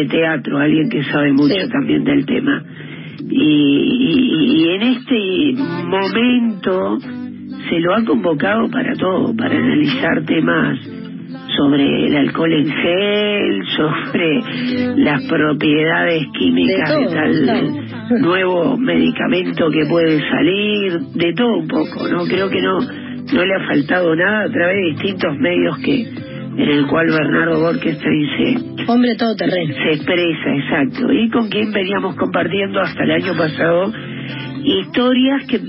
de teatro, alguien que sabe mucho también del tema. Y, y, en este momento se lo ha convocado para todo, para analizar temas sobre el alcohol en gel, sobre las propiedades químicas de, tal nuevo medicamento que puede salir, de todo un poco, ¿no? Creo que no no le ha faltado nada a través de distintos medios que en el cual Bernardo Borges te dice hombre todoterreno se expresa exacto y con quien veníamos compartiendo hasta el año pasado historias que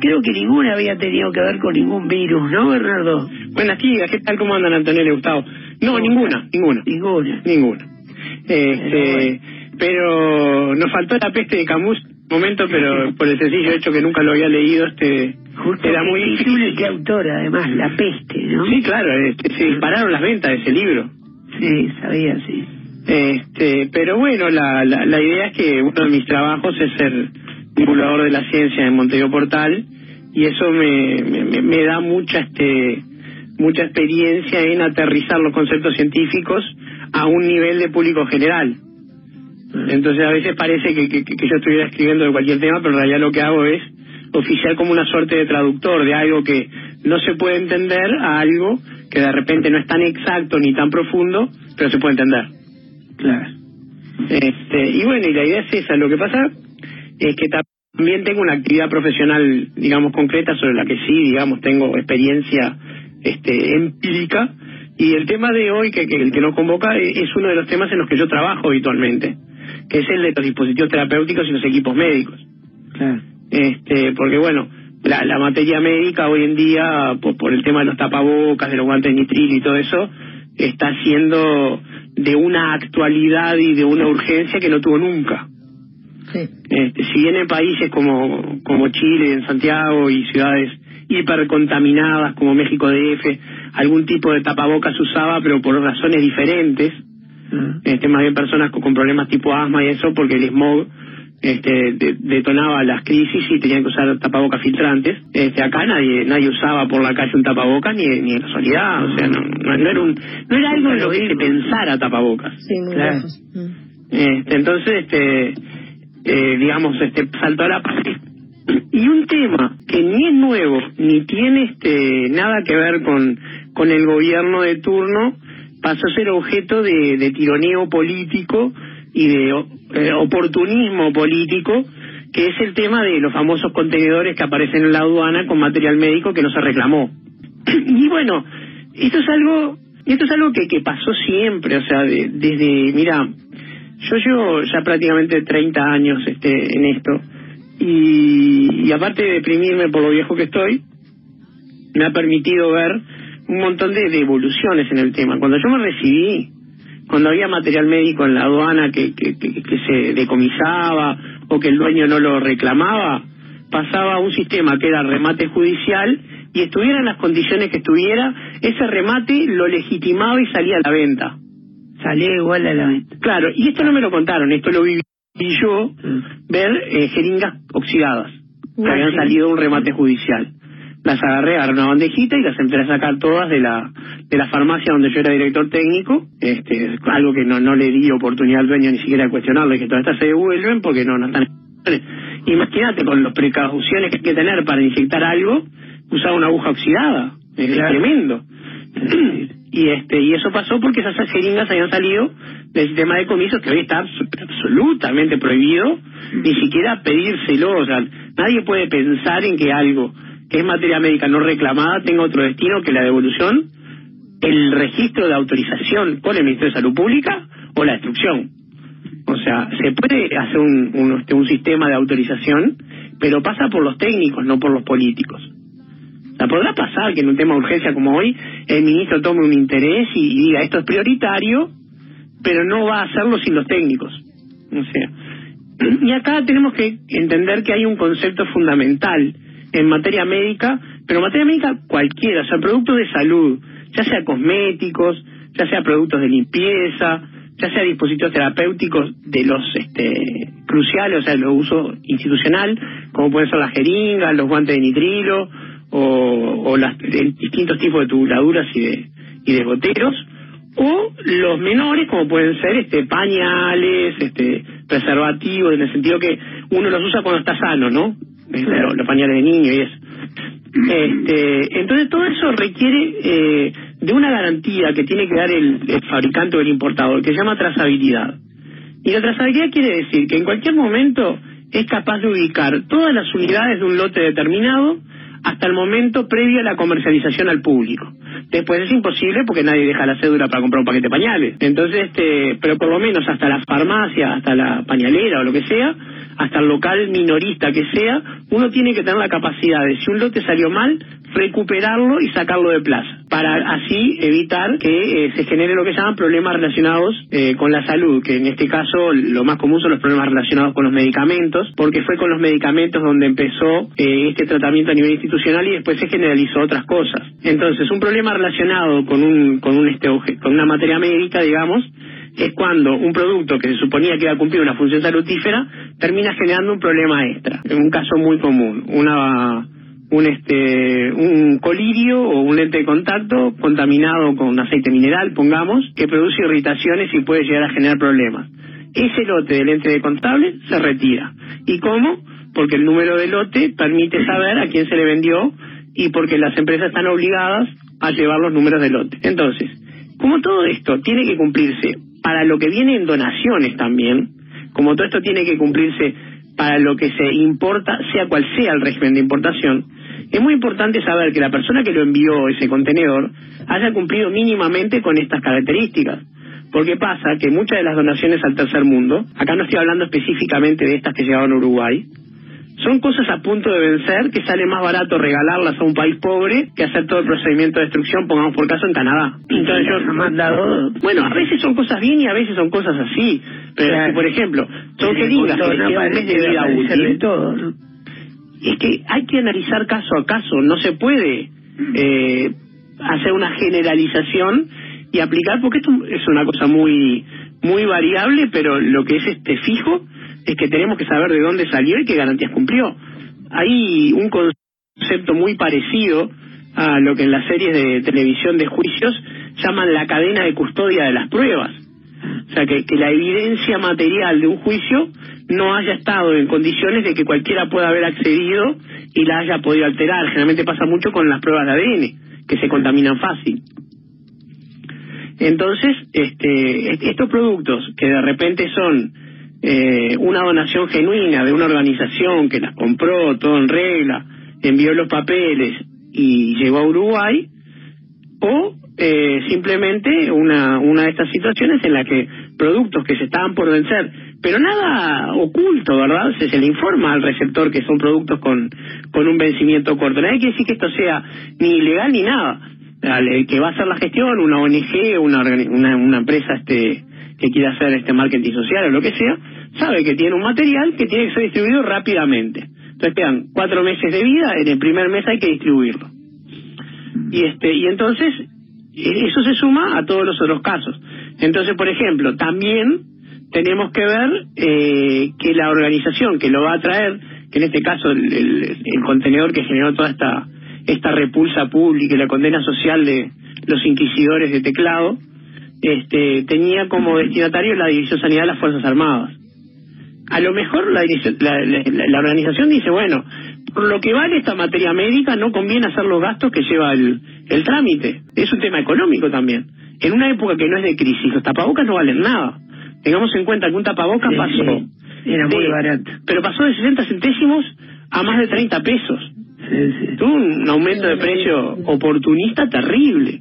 creo que ninguna había tenido que ver con ningún virus, ¿no, Bernardo? Buenas tías, ¿qué tal? ¿Cómo andan, Antonio y Gustavo? No, ninguna, ninguna. Ninguna. Ninguna. Este, pero nos faltó la peste de Camus momento, pero por el sencillo hecho que nunca lo había leído, este era muy difícil. ¿Qué autor, además? La peste, ¿no? Sí, claro, este, se dispararon las ventas de ese libro. Sí, sabía, sí. Este, pero bueno, la, la, la idea es que uno de mis trabajos es ser divulgador de la ciencia en Montevideo Portal y eso me, me, me da mucha este mucha experiencia en aterrizar los conceptos científicos a un nivel de público general. Entonces a veces parece que, que, que, yo estuviera escribiendo de cualquier tema, pero en realidad lo que hago es oficiar como una suerte de traductor de algo que no se puede entender a algo que de repente no es tan exacto ni tan profundo, pero se puede entender. Claro. Este, y bueno, y la idea es esa. Lo que pasa es que también tengo una actividad profesional, digamos, concreta sobre la que sí, digamos, tengo experiencia este, empírica. Y el tema de hoy, que, que el que nos convoca, e, es uno de los temas en los que yo trabajo habitualmente, que es el de los dispositivos terapéuticos y los equipos médicos. Claro. Este, porque bueno, la, la materia médica hoy en día, por, por el tema de los tapabocas, de los guantes de nitril y todo eso, está siendo de una actualidad y de una urgencia que no tuvo nunca. Este, si bien en países como, como Chile, en Santiago y ciudades hipercontaminadas como México DF, algún tipo de tapabocas usaba, pero por razones diferentes, este, más bien personas con, problemas tipo asma y eso, porque el smog este, detonaba las crisis y tenían que usar tapabocas filtrantes. Este, acá nadie nadie usaba por la calle un tapabocas ni, ni en casualidad, o sea, no, no, era un no era algo en lo que se pensara tapabocas. Sí, muy claro. Este, entonces, este eh, digamos, este saltó a la pared. Y un tema que ni es nuevo, ni tiene este nada que ver con, con el gobierno de turno, pasó a ser objeto de, de tironeo político y de eh, oportunismo político, que es el tema de los famosos contenedores que aparecen en la aduana con material médico que no se reclamó. y bueno, esto es algo, esto es algo que, que pasó siempre, o sea, de, desde, mira, yo llevo ya prácticamente 30 años este, en esto y, y, aparte de deprimirme por lo viejo que estoy, me ha permitido ver un montón de, de, evoluciones en el tema. Cuando yo me recibí, cuando había material médico en la aduana que, que, que, que se decomisaba o que el dueño no lo reclamaba, pasaba a un sistema que era remate judicial y estuviera en las condiciones que estuviera, ese remate lo legitimaba y salía a la venta salía igual a la venta. Claro, y esto no me lo contaron, esto lo viví yo, ver eh, jeringas oxidadas que habían salido de un remate judicial. Las agarré, agarré una bandejita y las empecé a sacar todas de la de la farmacia donde yo era director técnico, este algo que no no le di oportunidad al dueño ni siquiera de cuestionarle, que todas estas se devuelven porque no, no están... Imagínate con las precauciones que hay que tener para inyectar algo, usar una aguja oxidada, es claro. tremendo. y este y eso pasó porque esas jeringas habían salido del sistema de comisos que hoy está absolutamente prohibido ni siquiera pedírselo o sea nadie puede pensar en que algo es materia médica no reclamada tenga otro destino que la devolución el registro de autorización con el Ministerio de Salud Pública o la destrucción o sea se puede hacer un, un, este, un sistema de autorización pero pasa por los técnicos no por los políticos o sea, podrá pasar que en un tema de urgencia como hoy el ministro tome un interés y, y diga esto es prioritario, pero no va a hacerlo sin los técnicos. O sea, y acá tenemos que entender que hay un concepto fundamental en materia médica, pero en materia médica cualquiera, o sea, productos de salud, ya sea cosméticos, ya sea productos de limpieza, ya sea dispositivos terapéuticos de los este, cruciales, o sea, el uso institucional, como pueden ser las jeringas, los guantes de nitrilo, o, las distintos tipos de tubuladuras y de, y de goteros, o los menores como pueden ser este pañales, este preservativos, en el sentido que uno los usa cuando está sano, ¿no? Los, pañales de niño y eso. Este, entonces todo eso requiere eh, de una garantía que tiene que dar el, el fabricante o el importador, que se llama trazabilidad. Y la trazabilidad quiere decir que en cualquier momento es capaz de ubicar todas las unidades de un lote determinado hasta el momento previo a la comercialización al público. Después es imposible porque nadie deja la cédula para comprar un paquete de pañales. Entonces, este, pero por lo menos hasta la farmacia, hasta la pañalera o lo que sea, hasta el local minorista que sea, uno tiene que tener la capacidad de, si un lote salió mal, recuperarlo y sacarlo de plaza, para así evitar que eh, se genere lo que llaman problemas relacionados eh, con la salud, que en este caso lo más común son los problemas relacionados con los medicamentos, porque fue con los medicamentos donde empezó eh, este tratamiento a nivel institucional y después se generalizó otras cosas. Entonces, un problema relacionado con un con un este con una materia médica, digamos, es cuando un producto que se suponía que iba a cumplir una función salutífera termina generando un problema extra. En un caso muy común, una un este un colirio o un lente de contacto contaminado con aceite mineral, pongamos, que produce irritaciones y puede llegar a generar problemas. Ese lote de lente de contable se retira. ¿Y cómo? Porque el número de lote permite saber a quién se le vendió y porque las empresas están obligadas a llevar los números de lote. Entonces, como todo esto tiene que cumplirse para lo que viene en donaciones también, como todo esto tiene que cumplirse para lo que se importa, sea cual sea el régimen de importación, es muy importante saber que la persona que lo envió ese contenedor haya cumplido mínimamente con estas características. Porque pasa que muchas de las donaciones al tercer mundo, acá no estoy hablando específicamente de estas que llegaron a Uruguay, son cosas a punto de vencer que sale más barato regalarlas a un país pobre que hacer todo el procedimiento de destrucción, pongamos por caso en Canadá. Entonces yo mandado... Bueno, a veces son cosas bien y a veces son cosas así. Pero por ejemplo, son que digas que queda un mes de vida útil. Todo, es que hay que analizar caso a caso, no se puede eh, hacer una generalización y aplicar, porque esto es una cosa muy muy variable, pero lo que es este fijo es que tenemos que saber de dónde salió y qué garantías cumplió. Hay un concepto muy parecido a lo que en las series de televisión de juicios llaman la cadena de custodia de las pruebas. O sea, que, que la evidencia material de un juicio no haya estado en condiciones de que cualquiera pueda haber accedido y la haya podido alterar. Generalmente pasa mucho con las pruebas de ADN, que se contaminan fácil. Entonces, este, estos productos que de repente son eh, una donación genuina de una organización que las compró todo en regla, envió los papeles y llegó a Uruguay, o eh, simplemente una, una de estas situaciones en la que productos que se estaban por vencer, pero nada oculto, ¿verdad? Se, se le informa al receptor que son productos con, con un vencimiento corto. Nadie quiere decir que esto sea ni ilegal ni nada. Que va a hacer la gestión, una ONG, una, una, una empresa este que quiera hacer este marketing social o lo que sea, sabe que tiene un material que tiene que ser distribuido rápidamente. Entonces quedan cuatro meses de vida, en el primer mes hay que distribuirlo. Y este y entonces e, eso se suma a todos los otros casos. Entonces, por ejemplo, también tenemos que ver eh, que la organización que lo va a traer, que en este caso el, el, contenedor que generó toda esta esta repulsa pública y la condena social de los inquisidores de teclado, este, tenía como destinatario la División Sanidad de las Fuerzas Armadas. A lo mejor la, la, organización dice, bueno, por lo que vale esta materia médica no conviene hacer los gastos que lleva el, el trámite. Es un tema económico también. En una época que no es de crisis, los tapabocas no valen nada. Tengamos en cuenta que un tapabocas pasó... Era muy barato. Pero pasó de 60 centésimos a más de 30 pesos. Tuvo un aumento de precio oportunista terrible.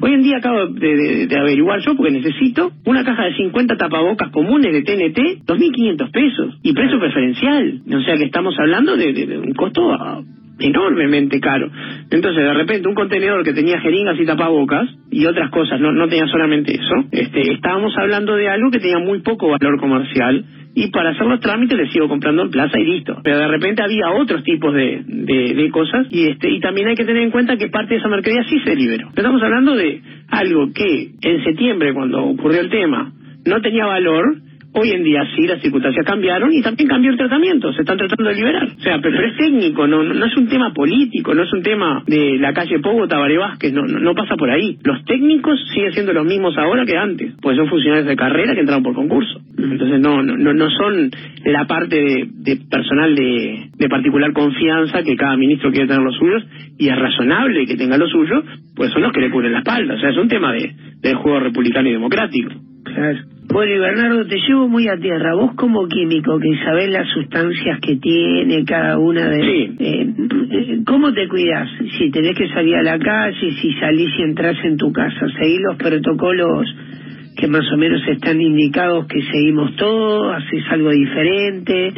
Hoy en día acabo de, averiguar yo, porque necesito, una caja de 50 tapabocas comunes de TNT, 2.500 pesos, y precio preferencial. O sea que estamos hablando de, un costo ah, enormemente caro. Entonces, de repente, un contenedor que tenía jeringas y tapabocas y otras cosas, no, no tenía solamente eso, este, estábamos hablando de algo que tenía muy poco valor comercial y para hacer los trámites le sigo comprando en plaza y listo. Pero de repente había otros tipos de, de, cosas y este y también hay que tener en cuenta que parte de esa mercadería sí se liberó. Estamos hablando de algo que en septiembre, cuando ocurrió el tema, no tenía valor, Hoy en día sí, las circunstancias cambiaron y también cambió el tratamiento, se están tratando de liberar. O sea, pero, es técnico, no, no es un tema político, no es un tema de la calle Pogo, Tabaré Vázquez, no, no, pasa por ahí. Los técnicos siguen siendo los mismos ahora que antes, pues son funcionarios de carrera que entraron por concurso. Entonces no no, no son la parte de, personal de, particular confianza que cada ministro quiere tener los suyos y es razonable que tenga los suyos, pues son los que le cubren la espalda. O sea, es un tema de, del juego republicano y democrático. Claro. Bueno, y Bernardo, te llevo muy a tierra. Vos como químico, que sabés las sustancias que tiene cada una de... Sí. Eh, ¿Cómo te cuidas? Si tenés que salir a la calle, si salís y entras en tu casa, ¿seguís los protocolos que más o menos están indicados que seguimos todos? ¿Haces algo diferente?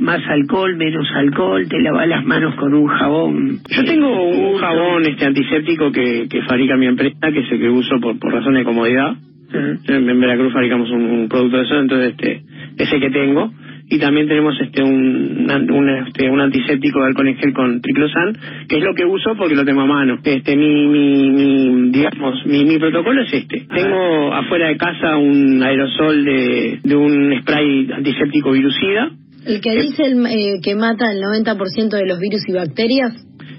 ¿Más alcohol, menos alcohol? ¿Te lavas las manos con un jabón? Yo tengo un jabón este antiséptico que, que fabrica mi empresa, que es el que uso por, por razón de comodidad en Veracruz fabricamos un, producto de eso, entonces este ese que tengo y también tenemos este un, un, este, un antiséptico de alcohol en gel con triclosan, que es lo que uso porque lo tengo a mano. Este mi, mi, mi digamos mi, mi protocolo es este. Tengo afuera de casa un aerosol de, de un spray antiséptico virucida. El que dice el, eh, que mata el 90% de los virus y bacterias.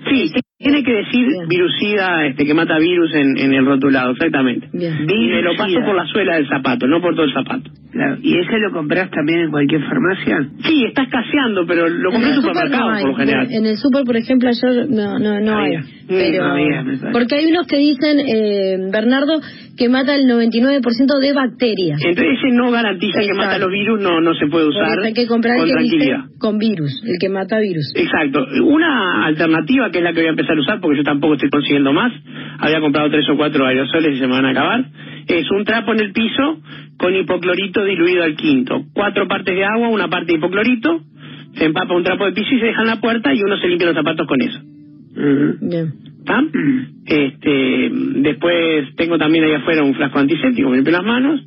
Sí, tiene que decir virucida este, que mata virus en, en el rotulado, exactamente. Bien. Y me lo paso por la suela del zapato, no por todo el zapato. Claro. ¿Y ese lo compras también en cualquier farmacia? Sí, está escaseando, pero lo compré en el supermercado por lo general. En el super, por ejemplo, ayer no, no, no hay. Pero, porque hay unos que dicen, eh, Bernardo, que mata el 99% de bacterias. Entonces ese no garantiza que mata los virus, no no se puede usar hay que comprar con tranquilidad. con virus, el que mata virus. Exacto. Una alternativa que es la que voy a empezar a usar, porque yo tampoco estoy consiguiendo más, había comprado tres o cuatro aerosoles y se me van a acabar, es un trapo en el piso con hipoclorito diluido al quinto. Cuatro partes de agua, una parte de hipoclorito, se empapa un trapo de piso y se deja en la puerta y uno se limpia los zapatos con eso. Bien. Este, después tengo también ahí afuera un frasco antiséptico, me limpio las manos.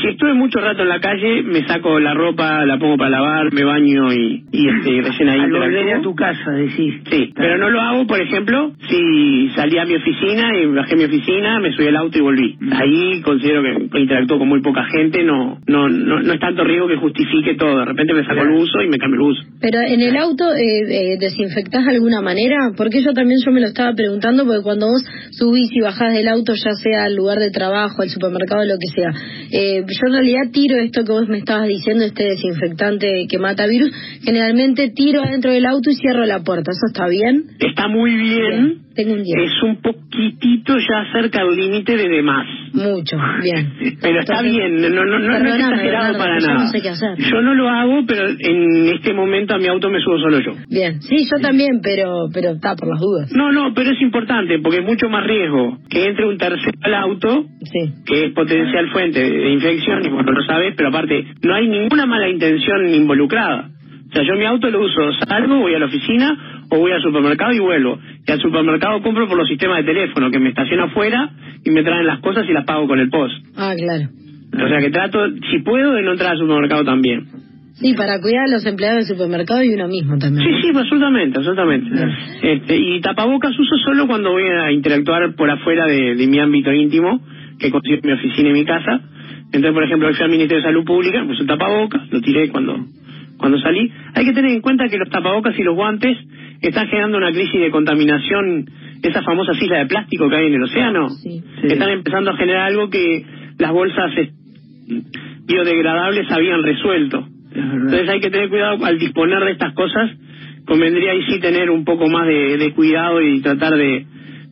Si estuve mucho rato en la calle, me saco la ropa, la pongo para lavar, me baño y, y este, recién ahí Al a tu casa, decís. Sí, pero no lo hago, por ejemplo, si salí a mi oficina y bajé a mi oficina, me subí al auto y volví. Ahí considero que interactúo con muy poca gente, no no no, no es tanto riesgo que justifique todo. De repente me saco el uso y me cambio el uso. Pero en el auto, eh, eh, ¿desinfectás de alguna manera? Porque yo también yo me lo estaba preguntando, porque cuando vos subís y bajás del auto, ya sea al lugar de trabajo, al supermercado, lo que sea, eh, yo en realidad tiro esto que vos me estabas diciendo, este desinfectante que mata virus, generalmente tiro adentro del auto y cierro la puerta. ¿Eso está bien? Está muy bien. Tengo un Es un poquitito ya cerca del límite de demás. Mucho, bien. Pero está bien, no, no, no, es exagerado para nada. No sé qué hacer. Yo no lo hago, pero en este momento a mi auto me subo solo yo. Bien, sí, yo también, pero pero está por las dudas. No, no, pero es importante porque es mucho más riesgo que entre un tercero al auto, sí. que es potencial fuente de infección, y bueno, lo sabes, pero aparte no hay ninguna mala intención involucrada. O sea, yo mi auto lo uso, salgo, voy a la oficina o voy al supermercado y vuelvo. Y al supermercado compro por los sistemas de teléfono, que me estaciona afuera y me traen las cosas y las pago con el post. Ah, claro. O sea que trato, si puedo, de no entrar al supermercado también. Sí, para cuidar a los empleados del supermercado y uno mismo también. Sí, sí, absolutamente, absolutamente. Este, y tapabocas uso solo cuando voy a interactuar por afuera de, mi ámbito íntimo, que consigo mi oficina y mi casa. Entonces, por ejemplo, fui al Ministerio de Salud Pública, pues el tapabocas, lo tiré cuando cuando salí. Hay que tener en cuenta que los tapabocas y los guantes están generando una crisis de contaminación, esas famosas islas de plástico que hay en el océano. Están empezando a generar algo que las bolsas biodegradables habían resuelto. Entonces hay que tener cuidado al disponer de estas cosas. Convendría ahí sí tener un poco más de, cuidado y tratar de,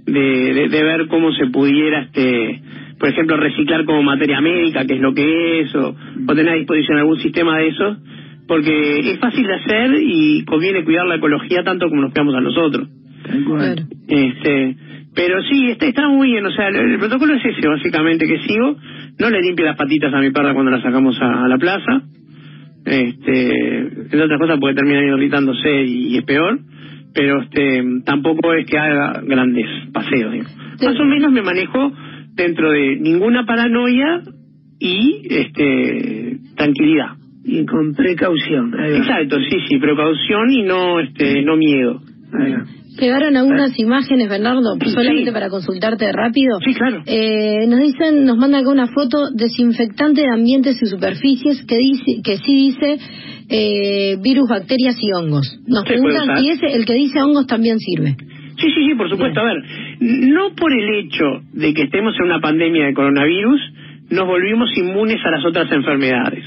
de, de, ver cómo se pudiera, este por ejemplo, reciclar como materia médica, que es lo que es, o, o tener a disposición algún sistema de esos porque es fácil de hacer y conviene cuidar la ecología tanto como nos cuidamos a nosotros. Este, pero sí, está, está muy bien, o sea, el, protocolo es ese básicamente que sigo, no le limpio las patitas a mi perra cuando la sacamos a, la plaza, este, entre otras cosas porque termina irritándose y, es peor, pero este, tampoco es que haga grandes paseos. Más o menos me manejo dentro de ninguna paranoia y este tranquilidad y con precaución. Exacto, sí, sí, precaución y no este no miedo. Llegaron algunas imágenes, Bernardo, solamente para consultarte rápido. Sí, claro. Eh, nos dicen, nos mandan acá una foto desinfectante de ambientes y superficies que dice, que sí dice eh, virus, bacterias y hongos. Nos preguntan si ese, el que dice hongos también sirve. Sí, sí, sí, por supuesto. A ver, no por el hecho de que estemos en una pandemia de coronavirus, nos volvimos inmunes a las otras enfermedades.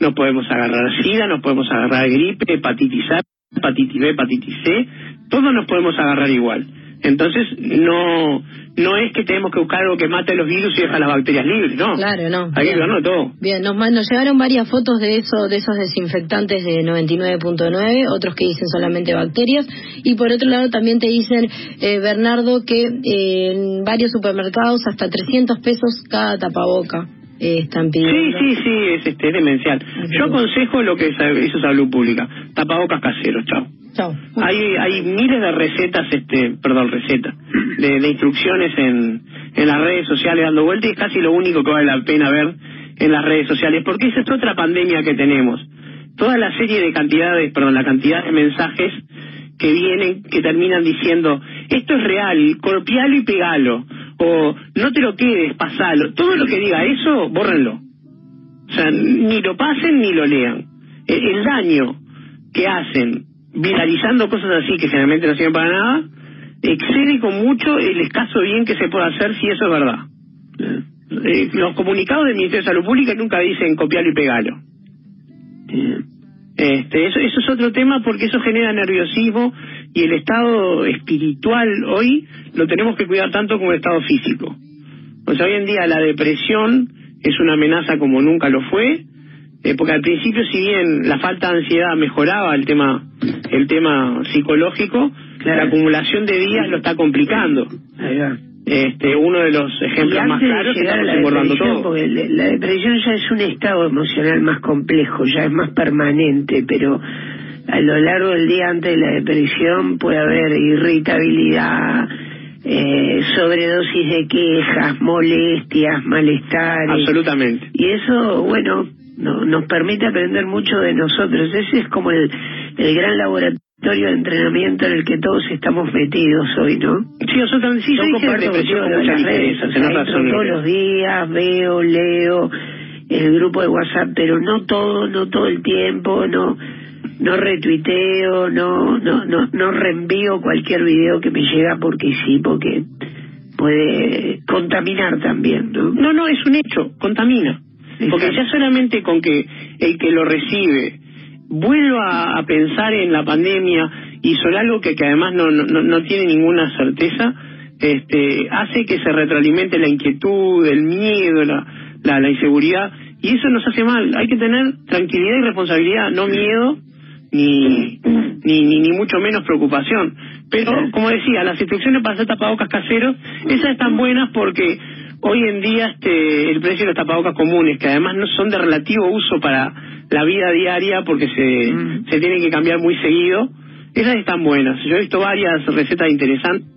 No podemos agarrar SIDA, no podemos agarrar gripe, hepatitis A, hepatitis B, hepatitis C, todos nos podemos agarrar igual. Entonces, no no es que tenemos que buscar algo que mate los virus y deja las bacterias libres, no. Claro, no. Hay que verlo todo. Bien, nos, nos llegaron varias fotos de eso, de esos desinfectantes de 99.9, otros que dicen solamente bacterias, y por otro lado también te dicen, eh, Bernardo, que eh, en varios supermercados hasta 300 pesos cada tapaboca. Eh, están pidiendo. Sí, sí, sí, es, este, demencial. Yo aconsejo lo que hizo Salud Pública, tapabocas caseros, chao. Hay, hay miles de recetas, este, perdón, recetas, de, instrucciones en, en las redes sociales dando vueltas y es casi lo único que vale la pena ver en las redes sociales, porque esa es otra pandemia que tenemos. Toda la serie de cantidades, perdón, la cantidad de mensajes que vienen, que terminan diciendo, esto es real, copialo y pegalo, o no te lo quedes, pasalo. Todo lo que diga eso, bórrenlo. O sea, ni lo pasen ni lo lean. el daño que hacen viralizando cosas así que generalmente no sirven para nada, excede con mucho el escaso bien que se puede hacer si eso es verdad. Eh, los comunicados del Ministerio de Salud Pública nunca dicen copiarlo y pegarlo. Este, eso, eso es otro tema porque eso genera nerviosismo y el estado espiritual hoy lo tenemos que cuidar tanto como el estado físico. O sea, hoy en día la depresión es una amenaza como nunca lo fue, eh, porque al principio si bien la falta de ansiedad mejoraba el tema el tema psicológico, la acumulación de días lo está complicando. Este, uno de los ejemplos más claros que todo. Porque la depresión ya es un estado emocional más complejo, ya es más permanente, pero a lo largo del día antes de la depresión puede haber irritabilidad, eh, sobredosis de quejas, molestias, malestares. Absolutamente. Y eso, bueno, no, nos permite aprender mucho de nosotros. Ese es como el, el gran laboratorio de entrenamiento en el que todos estamos metidos hoy, ¿no? Sí, nosotros sí, yo, yo comparto muchas redes, todos los días, veo, leo el grupo de WhatsApp, pero no todo, no todo el tiempo, no no retuiteo, no no no no reenvío cualquier video que me llega porque sí, porque puede contaminar también, ¿no? No, no, es un hecho, contamina. Porque ya solamente con que el que lo recibe vuelva a pensar en la pandemia y sobre algo que, que además no, no, no tiene ninguna certeza, este, hace que se retroalimente la inquietud, el miedo, la, la, la inseguridad, y eso nos hace mal. Hay que tener tranquilidad y responsabilidad, no miedo ni, ni, ni, ni mucho menos preocupación. Pero, como decía, las instrucciones para hacer tapabocas caseros, esas están buenas porque hoy en día este, el precio de los tapabocas comunes, que además no son de relativo uso para la vida diaria porque se, mm. se tienen que cambiar muy seguido, esas están buenas. Yo he visto varias recetas interesantes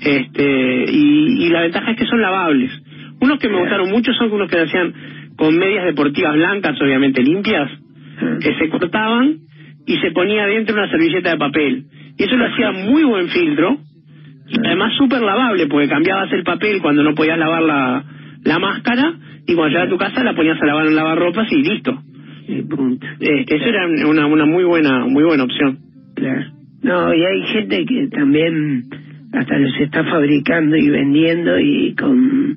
este, y, y la ventaja es que son lavables. Unos que me gustaron mucho son unos que hacían con medias deportivas blancas, obviamente limpias, que se cortaban y se ponía dentro una servilleta de papel. Y eso lo hacía muy buen filtro Además súper lavable, porque cambiabas el papel cuando no podías lavar la, la máscara y cuando llegabas a tu casa la ponías a lavar en lavarropas y listo. Este, eso era una, una muy buena muy buena opción. Claro. No, y hay gente que también hasta los está fabricando y vendiendo y con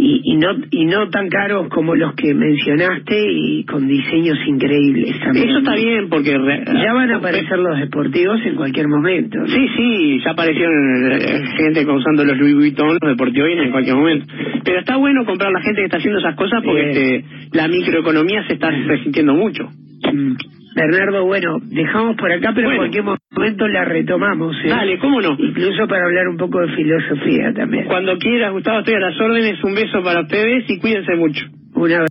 y, y, no y no tan caros como los que mencionaste y con diseños increíbles también. Eso está bien porque ya van a aparecer los deportivos en cualquier momento. Sí, sí, ya aparecieron eh, gente usando los Louis Vuitton, los deportivos en cualquier momento. Pero está bueno comprar la gente que está haciendo esas cosas porque este, la microeconomía se está resintiendo mucho. Mm. Bernardo, bueno, dejamos por acá, pero en cualquier momento la retomamos. ¿eh? Dale, ¿cómo no? Incluso para hablar un poco de filosofía también. Cuando quieras, Gustavo, estoy a las órdenes. Un beso para ustedes y cuídense mucho. Una